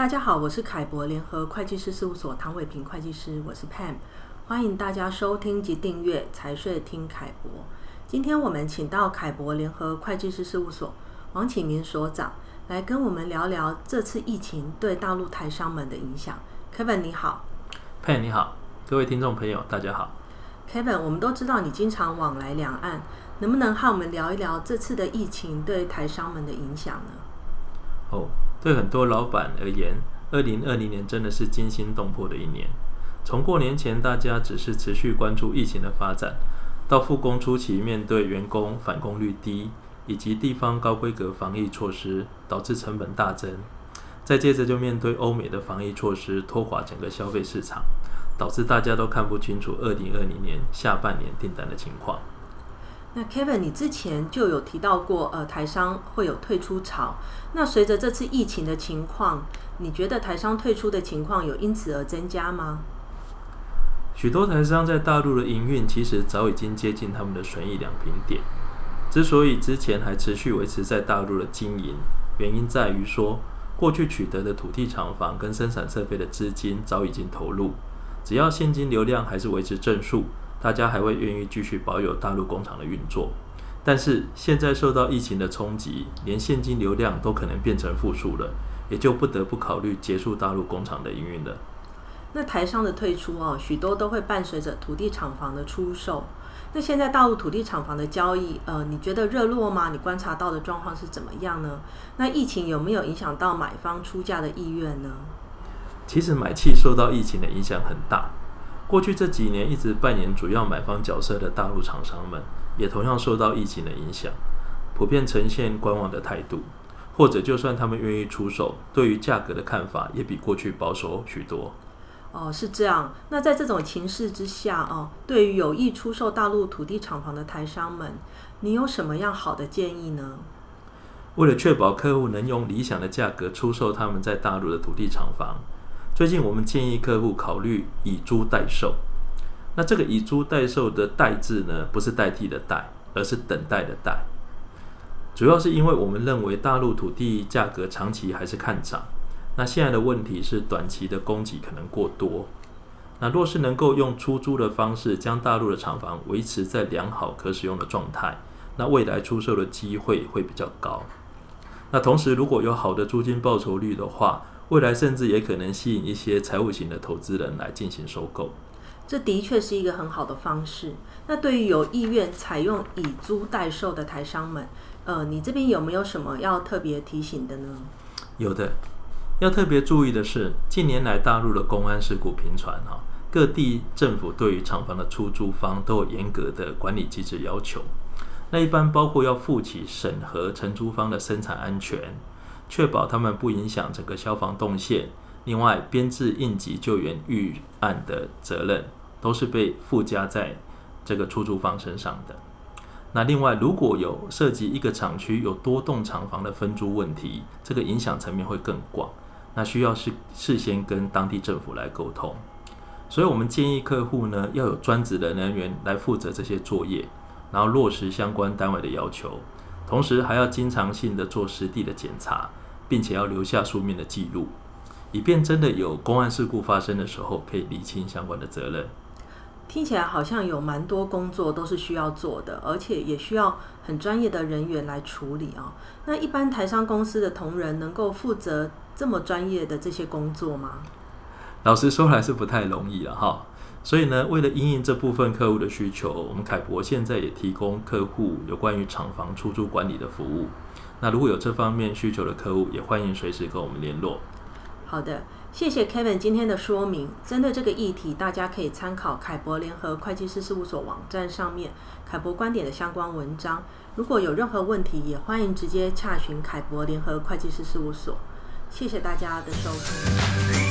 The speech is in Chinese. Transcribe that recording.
大家好，我是凯博联合会计师事务所唐伟平会计师，我是 Pam，欢迎大家收听及订阅财税听凯博。今天我们请到凯博联合会计师事务所王启明所长来跟我们聊聊这次疫情对大陆台商们的影响。Kevin 你好，Pam 你好，各位听众朋友大家好。Kevin，我们都知道你经常往来两岸，能不能和我们聊一聊这次的疫情对台商们的影响呢？哦，对很多老板而言，二零二零年真的是惊心动魄的一年。从过年前大家只是持续关注疫情的发展，到复工初期面对员工返工率低，以及地方高规格防疫措施导致成本大增，再接着就面对欧美的防疫措施拖垮整个消费市场，导致大家都看不清楚二零二零年下半年订单的情况。那 Kevin，你之前就有提到过，呃，台商会有退出潮。那随着这次疫情的情况，你觉得台商退出的情况有因此而增加吗？许多台商在大陆的营运其实早已经接近他们的损益两平点。之所以之前还持续维持在大陆的经营，原因在于说，过去取得的土地厂房跟生产设备的资金早已经投入，只要现金流量还是维持正数。大家还会愿意继续保有大陆工厂的运作，但是现在受到疫情的冲击，连现金流量都可能变成负数了，也就不得不考虑结束大陆工厂的营运了。那台商的退出哦，许多都会伴随着土地厂房的出售。那现在大陆土地厂房的交易，呃，你觉得热络吗？你观察到的状况是怎么样呢？那疫情有没有影响到买方出价的意愿呢？其实买气受到疫情的影响很大。过去这几年一直扮演主要买方角色的大陆厂商们，也同样受到疫情的影响，普遍呈现观望的态度，或者就算他们愿意出手，对于价格的看法也比过去保守许多。哦，是这样。那在这种情势之下，哦，对于有意出售大陆土地厂房的台商们，你有什么样好的建议呢？为了确保客户能用理想的价格出售他们在大陆的土地厂房。最近我们建议客户考虑以租代售。那这个以租代售的“代”字呢，不是代替的“代”，而是等待的“待”。主要是因为我们认为大陆土地价格长期还是看涨。那现在的问题是短期的供给可能过多。那若是能够用出租的方式将大陆的厂房维持在良好可使用的状态，那未来出售的机会会比较高。那同时如果有好的租金报酬率的话，未来甚至也可能吸引一些财务型的投资人来进行收购，这的确是一个很好的方式。那对于有意愿采用以租代售的台商们，呃，你这边有没有什么要特别提醒的呢？有的，要特别注意的是，近年来大陆的公安事故频传哈，各地政府对于厂房的出租方都有严格的管理机制要求。那一般包括要负起审核承租方的生产安全。确保他们不影响整个消防动线。另外，编制应急救援预案的责任都是被附加在这个出租方身上的。那另外，如果有涉及一个厂区有多栋厂房的分租问题，这个影响层面会更广。那需要事事先跟当地政府来沟通。所以我们建议客户呢，要有专职的人员来负责这些作业，然后落实相关单位的要求，同时还要经常性的做实地的检查。并且要留下书面的记录，以便真的有公安事故发生的时候，可以理清相关的责任。听起来好像有蛮多工作都是需要做的，而且也需要很专业的人员来处理啊。那一般台商公司的同仁能够负责这么专业的这些工作吗？老实说来是不太容易了哈。所以呢，为了应应这部分客户的需求，我们凯博现在也提供客户有关于厂房出租管理的服务。那如果有这方面需求的客户，也欢迎随时跟我们联络。好的，谢谢 Kevin 今天的说明。针对这个议题，大家可以参考凯博联合会计师事务所网站上面凯博观点的相关文章。如果有任何问题，也欢迎直接洽询凯博联合会计师事务所。谢谢大家的收听。